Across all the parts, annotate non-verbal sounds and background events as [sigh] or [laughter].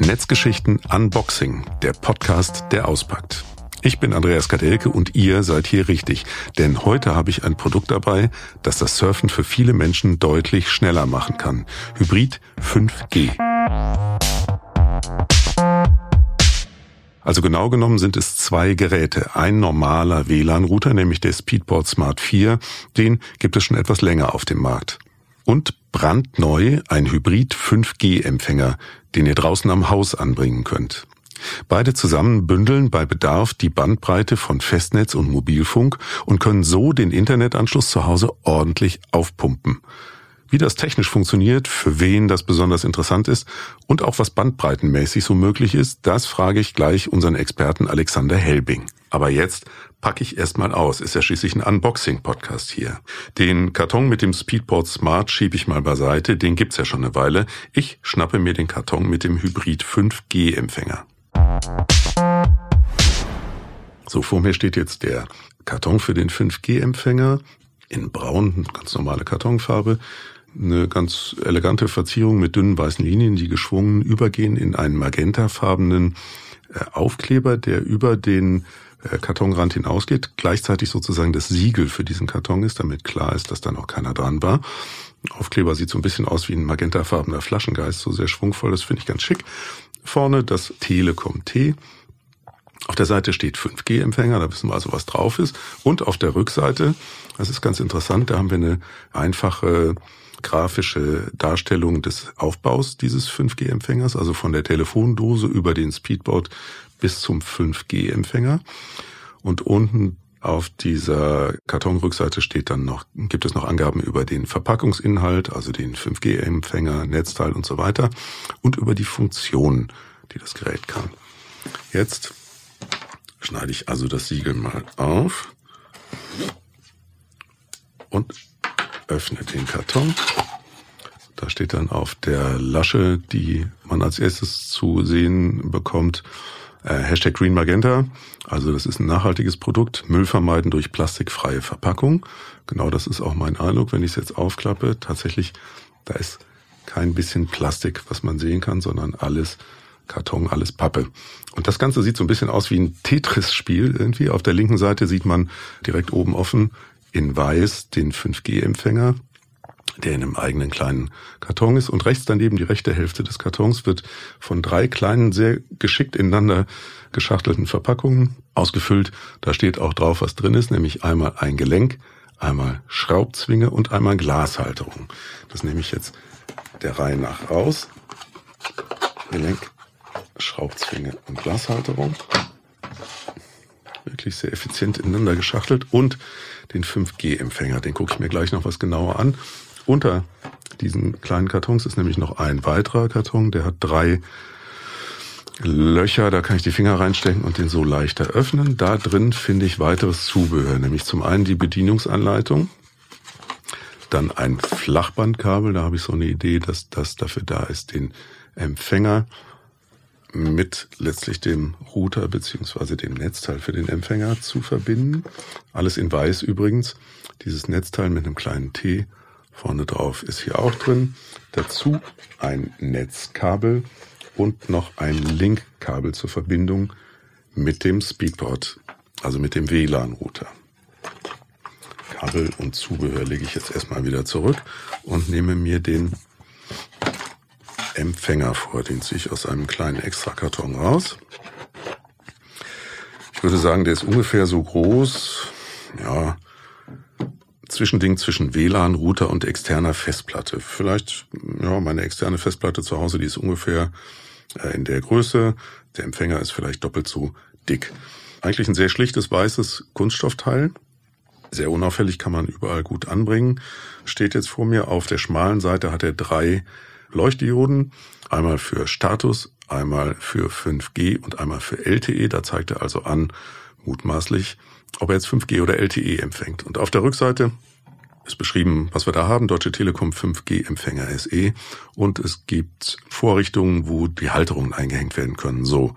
Netzgeschichten Unboxing, der Podcast, der auspackt. Ich bin Andreas Kadelke und ihr seid hier richtig, denn heute habe ich ein Produkt dabei, das das Surfen für viele Menschen deutlich schneller machen kann. Hybrid 5G. Also genau genommen sind es zwei Geräte. Ein normaler WLAN-Router, nämlich der Speedboard Smart 4, den gibt es schon etwas länger auf dem Markt. Und brandneu ein Hybrid 5G-Empfänger, den ihr draußen am Haus anbringen könnt. Beide zusammen bündeln bei Bedarf die Bandbreite von Festnetz und Mobilfunk und können so den Internetanschluss zu Hause ordentlich aufpumpen. Wie das technisch funktioniert, für wen das besonders interessant ist und auch was bandbreitenmäßig so möglich ist, das frage ich gleich unseren Experten Alexander Helbing. Aber jetzt packe ich erstmal aus. Ist ja schließlich ein Unboxing-Podcast hier. Den Karton mit dem Speedport Smart schiebe ich mal beiseite. Den gibt's ja schon eine Weile. Ich schnappe mir den Karton mit dem Hybrid 5G-Empfänger. So, vor mir steht jetzt der Karton für den 5G-Empfänger in braun, ganz normale Kartonfarbe eine ganz elegante Verzierung mit dünnen weißen Linien, die geschwungen übergehen in einen magentafarbenen äh, Aufkleber, der über den Kartonrand hinausgeht, gleichzeitig sozusagen das Siegel für diesen Karton ist, damit klar ist, dass da noch keiner dran war. Aufkleber sieht so ein bisschen aus wie ein magentafarbener Flaschengeist, so sehr schwungvoll, das finde ich ganz schick. Vorne das Telekom T. Auf der Seite steht 5G-Empfänger, da wissen wir also, was drauf ist. Und auf der Rückseite, das ist ganz interessant, da haben wir eine einfache grafische Darstellung des Aufbaus dieses 5G-Empfängers, also von der Telefondose über den Speedboard bis zum 5G-Empfänger. Und unten auf dieser Kartonrückseite steht dann noch, gibt es noch Angaben über den Verpackungsinhalt, also den 5G-Empfänger, Netzteil und so weiter und über die Funktionen, die das Gerät kann. Jetzt schneide ich also das Siegel mal auf und öffne den Karton. Da steht dann auf der Lasche, die man als erstes zu sehen bekommt, äh, Hashtag Green Magenta. Also das ist ein nachhaltiges Produkt. Müll vermeiden durch plastikfreie Verpackung. Genau das ist auch mein Eindruck, wenn ich es jetzt aufklappe. Tatsächlich, da ist kein bisschen Plastik, was man sehen kann, sondern alles Karton, alles Pappe. Und das Ganze sieht so ein bisschen aus wie ein Tetris-Spiel irgendwie. Auf der linken Seite sieht man direkt oben offen in weiß den 5G-Empfänger, der in einem eigenen kleinen Karton ist. Und rechts daneben die rechte Hälfte des Kartons wird von drei kleinen, sehr geschickt ineinander geschachtelten Verpackungen ausgefüllt. Da steht auch drauf, was drin ist, nämlich einmal ein Gelenk, einmal Schraubzwinge und einmal Glashalterung. Das nehme ich jetzt der Reihe nach raus. Gelenk, Schraubzwinge und Glashalterung. Wirklich sehr effizient ineinander geschachtelt und den 5G-Empfänger. Den gucke ich mir gleich noch was genauer an. Unter diesen kleinen Kartons ist nämlich noch ein weiterer Karton, der hat drei Löcher, da kann ich die Finger reinstecken und den so leichter öffnen. Da drin finde ich weiteres Zubehör, nämlich zum einen die Bedienungsanleitung, dann ein Flachbandkabel, da habe ich so eine Idee, dass das dafür da ist, den Empfänger mit letztlich dem Router beziehungsweise dem Netzteil für den Empfänger zu verbinden. Alles in weiß übrigens. Dieses Netzteil mit einem kleinen T vorne drauf ist hier auch drin. Dazu ein Netzkabel und noch ein Linkkabel zur Verbindung mit dem Speedboard, also mit dem WLAN-Router. Kabel und Zubehör lege ich jetzt erstmal wieder zurück und nehme mir den Empfänger vor. Den ziehe ich aus einem kleinen Extrakarton raus. Ich würde sagen, der ist ungefähr so groß, ja, Zwischending zwischen WLAN, Router und externer Festplatte. Vielleicht, ja, meine externe Festplatte zu Hause, die ist ungefähr äh, in der Größe. Der Empfänger ist vielleicht doppelt so dick. Eigentlich ein sehr schlichtes weißes Kunststoffteil. Sehr unauffällig kann man überall gut anbringen. Steht jetzt vor mir. Auf der schmalen Seite hat er drei Leuchtdioden, einmal für Status, einmal für 5G und einmal für LTE. Da zeigt er also an, mutmaßlich, ob er jetzt 5G oder LTE empfängt. Und auf der Rückseite ist beschrieben, was wir da haben, Deutsche Telekom 5G-Empfänger SE. Und es gibt Vorrichtungen, wo die Halterungen eingehängt werden können. So,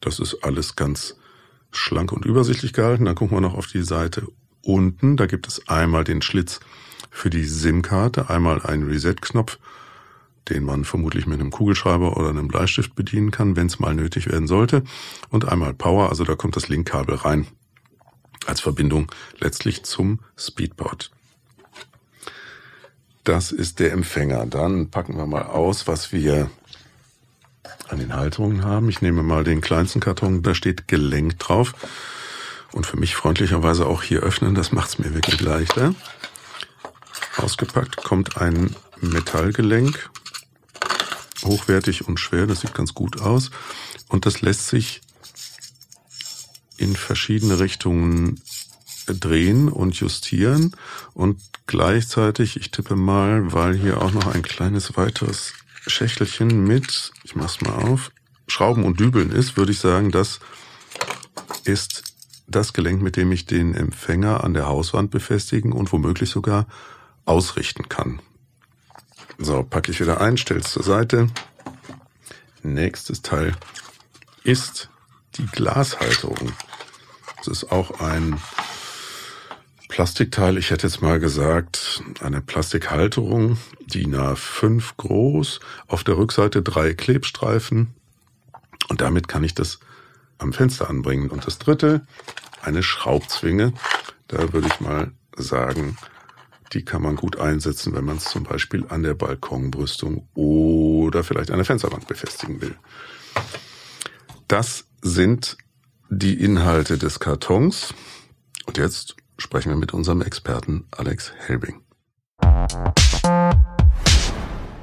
das ist alles ganz schlank und übersichtlich gehalten. Dann gucken wir noch auf die Seite unten. Da gibt es einmal den Schlitz für die SIM-Karte, einmal einen Reset-Knopf den man vermutlich mit einem Kugelschreiber oder einem Bleistift bedienen kann, wenn es mal nötig werden sollte. Und einmal Power, also da kommt das Linkkabel rein als Verbindung letztlich zum Speedport. Das ist der Empfänger. Dann packen wir mal aus, was wir an den Halterungen haben. Ich nehme mal den kleinsten Karton, da steht Gelenk drauf. Und für mich freundlicherweise auch hier öffnen, das macht es mir wirklich leichter. Ausgepackt kommt ein Metallgelenk, hochwertig und schwer, das sieht ganz gut aus. Und das lässt sich in verschiedene Richtungen drehen und justieren und gleichzeitig, ich tippe mal, weil hier auch noch ein kleines weiteres Schächtelchen mit, ich mach's mal auf, Schrauben und Dübeln ist, würde ich sagen, das ist das Gelenk, mit dem ich den Empfänger an der Hauswand befestigen und womöglich sogar ausrichten kann. So, packe ich wieder ein, stell's zur Seite. Nächstes Teil ist die Glashalterung. Das ist auch ein Plastikteil. Ich hätte jetzt mal gesagt, eine Plastikhalterung, DIN A5 groß, auf der Rückseite drei Klebstreifen und damit kann ich das am Fenster anbringen. Und das dritte, eine Schraubzwinge. Da würde ich mal sagen, die kann man gut einsetzen, wenn man es zum Beispiel an der Balkonbrüstung oder vielleicht an der Fensterwand befestigen will. Das sind die Inhalte des Kartons. Und jetzt sprechen wir mit unserem Experten Alex Helbing.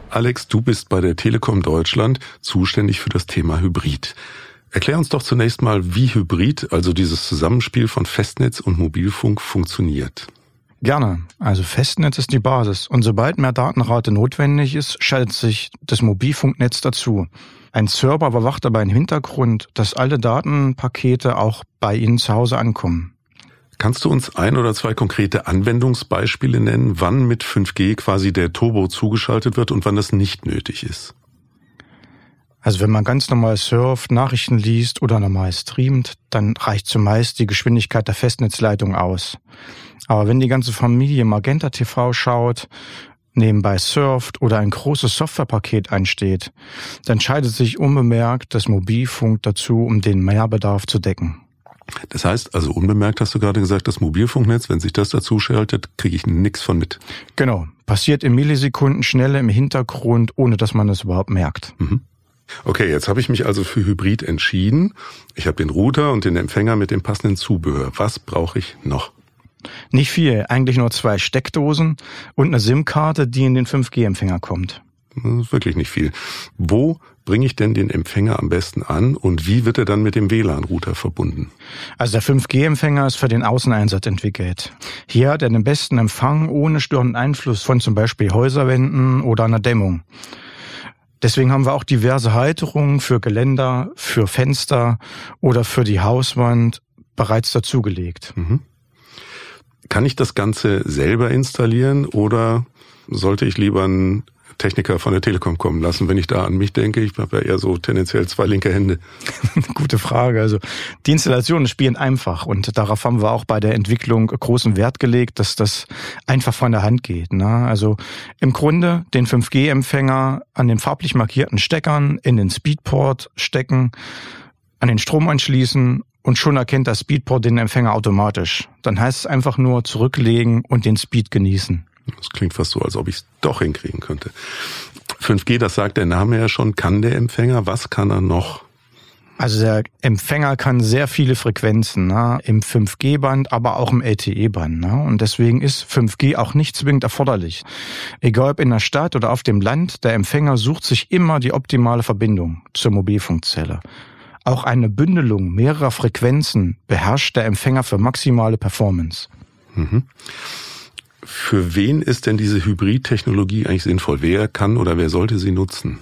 Alex, du bist bei der Telekom Deutschland zuständig für das Thema Hybrid. Erklär uns doch zunächst mal, wie Hybrid, also dieses Zusammenspiel von Festnetz und Mobilfunk, funktioniert. Gerne. Also Festnetz ist die Basis. Und sobald mehr Datenrate notwendig ist, schaltet sich das Mobilfunknetz dazu. Ein Server überwacht dabei im Hintergrund, dass alle Datenpakete auch bei Ihnen zu Hause ankommen. Kannst du uns ein oder zwei konkrete Anwendungsbeispiele nennen, wann mit 5G quasi der Turbo zugeschaltet wird und wann das nicht nötig ist? Also wenn man ganz normal surft, Nachrichten liest oder normal streamt, dann reicht zumeist die Geschwindigkeit der Festnetzleitung aus. Aber wenn die ganze Familie Magenta TV schaut, nebenbei surft oder ein großes Softwarepaket einsteht, dann schaltet sich unbemerkt das Mobilfunk dazu, um den Mehrbedarf zu decken. Das heißt, also unbemerkt hast du gerade gesagt, das Mobilfunknetz, wenn sich das dazu schaltet, kriege ich nichts von mit. Genau. Passiert in Millisekunden Schnelle im Hintergrund, ohne dass man es überhaupt merkt. Mhm. Okay, jetzt habe ich mich also für Hybrid entschieden. Ich habe den Router und den Empfänger mit dem passenden Zubehör. Was brauche ich noch? Nicht viel, eigentlich nur zwei Steckdosen und eine SIM-Karte, die in den 5G-Empfänger kommt. Das ist wirklich nicht viel. Wo bringe ich denn den Empfänger am besten an und wie wird er dann mit dem WLAN-Router verbunden? Also der 5G-Empfänger ist für den Außeneinsatz entwickelt. Hier hat er den besten Empfang ohne störenden Einfluss von zum Beispiel Häuserwänden oder einer Dämmung. Deswegen haben wir auch diverse Halterungen für Geländer, für Fenster oder für die Hauswand bereits dazugelegt. Mhm. Kann ich das Ganze selber installieren oder sollte ich lieber einen Techniker von der Telekom kommen lassen, wenn ich da an mich denke? Ich habe ja eher so tendenziell zwei linke Hände. [laughs] Gute Frage. Also die Installationen spielen einfach und darauf haben wir auch bei der Entwicklung großen Wert gelegt, dass das einfach von der Hand geht. Ne? Also im Grunde den 5G-Empfänger an den farblich markierten Steckern in den Speedport stecken, an den Strom anschließen und schon erkennt das Speedport den Empfänger automatisch. Dann heißt es einfach nur zurücklegen und den Speed genießen. Das klingt fast so, als ob ich es doch hinkriegen könnte. 5G, das sagt der Name ja schon, kann der Empfänger. Was kann er noch? Also der Empfänger kann sehr viele Frequenzen ne? im 5G-Band, aber auch im LTE-Band. Ne? Und deswegen ist 5G auch nicht zwingend erforderlich. Egal ob in der Stadt oder auf dem Land, der Empfänger sucht sich immer die optimale Verbindung zur Mobilfunkzelle. Auch eine Bündelung mehrerer Frequenzen beherrscht der Empfänger für maximale Performance. Mhm. Für wen ist denn diese Hybrid-Technologie eigentlich sinnvoll? Wer kann oder wer sollte sie nutzen?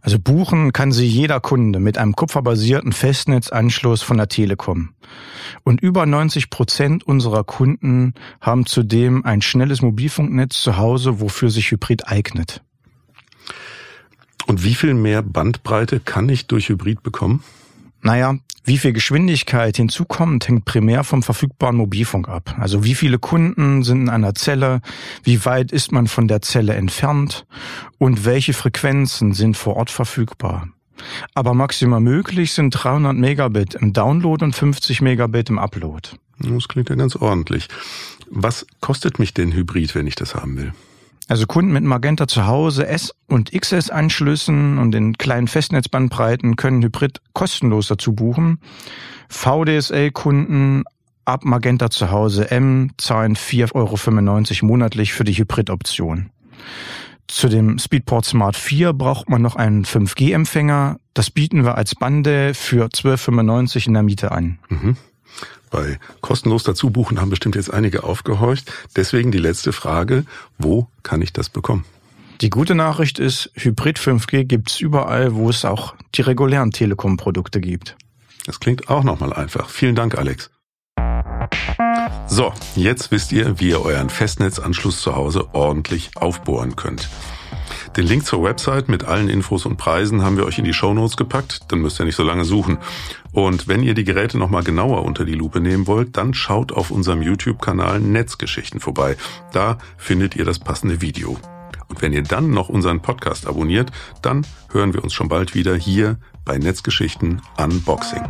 Also buchen kann sie jeder Kunde mit einem kupferbasierten Festnetzanschluss von der Telekom. Und über 90 Prozent unserer Kunden haben zudem ein schnelles Mobilfunknetz zu Hause, wofür sich Hybrid eignet. Und wie viel mehr Bandbreite kann ich durch Hybrid bekommen? Naja, wie viel Geschwindigkeit hinzukommt, hängt primär vom verfügbaren Mobilfunk ab. Also wie viele Kunden sind in einer Zelle, wie weit ist man von der Zelle entfernt und welche Frequenzen sind vor Ort verfügbar. Aber maximal möglich sind 300 Megabit im Download und 50 Megabit im Upload. Das klingt ja ganz ordentlich. Was kostet mich denn Hybrid, wenn ich das haben will? Also Kunden mit Magenta zu Hause S- und XS-Anschlüssen und den kleinen Festnetzbandbreiten können Hybrid kostenlos dazu buchen. VDSL-Kunden ab Magenta zu Hause M zahlen 4,95 Euro monatlich für die Hybrid-Option. Zu dem Speedport Smart 4 braucht man noch einen 5G-Empfänger. Das bieten wir als Bande für 12,95 in der Miete an. Mhm. Bei kostenlos dazu buchen haben bestimmt jetzt einige aufgehorcht. Deswegen die letzte Frage, wo kann ich das bekommen? Die gute Nachricht ist, Hybrid 5G gibt's überall, wo es auch die regulären Telekom-Produkte gibt. Das klingt auch nochmal einfach. Vielen Dank, Alex. So, jetzt wisst ihr, wie ihr euren Festnetzanschluss zu Hause ordentlich aufbohren könnt. Den Link zur Website mit allen Infos und Preisen haben wir euch in die Show Notes gepackt, dann müsst ihr nicht so lange suchen. Und wenn ihr die Geräte nochmal genauer unter die Lupe nehmen wollt, dann schaut auf unserem YouTube-Kanal Netzgeschichten vorbei. Da findet ihr das passende Video. Und wenn ihr dann noch unseren Podcast abonniert, dann hören wir uns schon bald wieder hier bei Netzgeschichten Unboxing.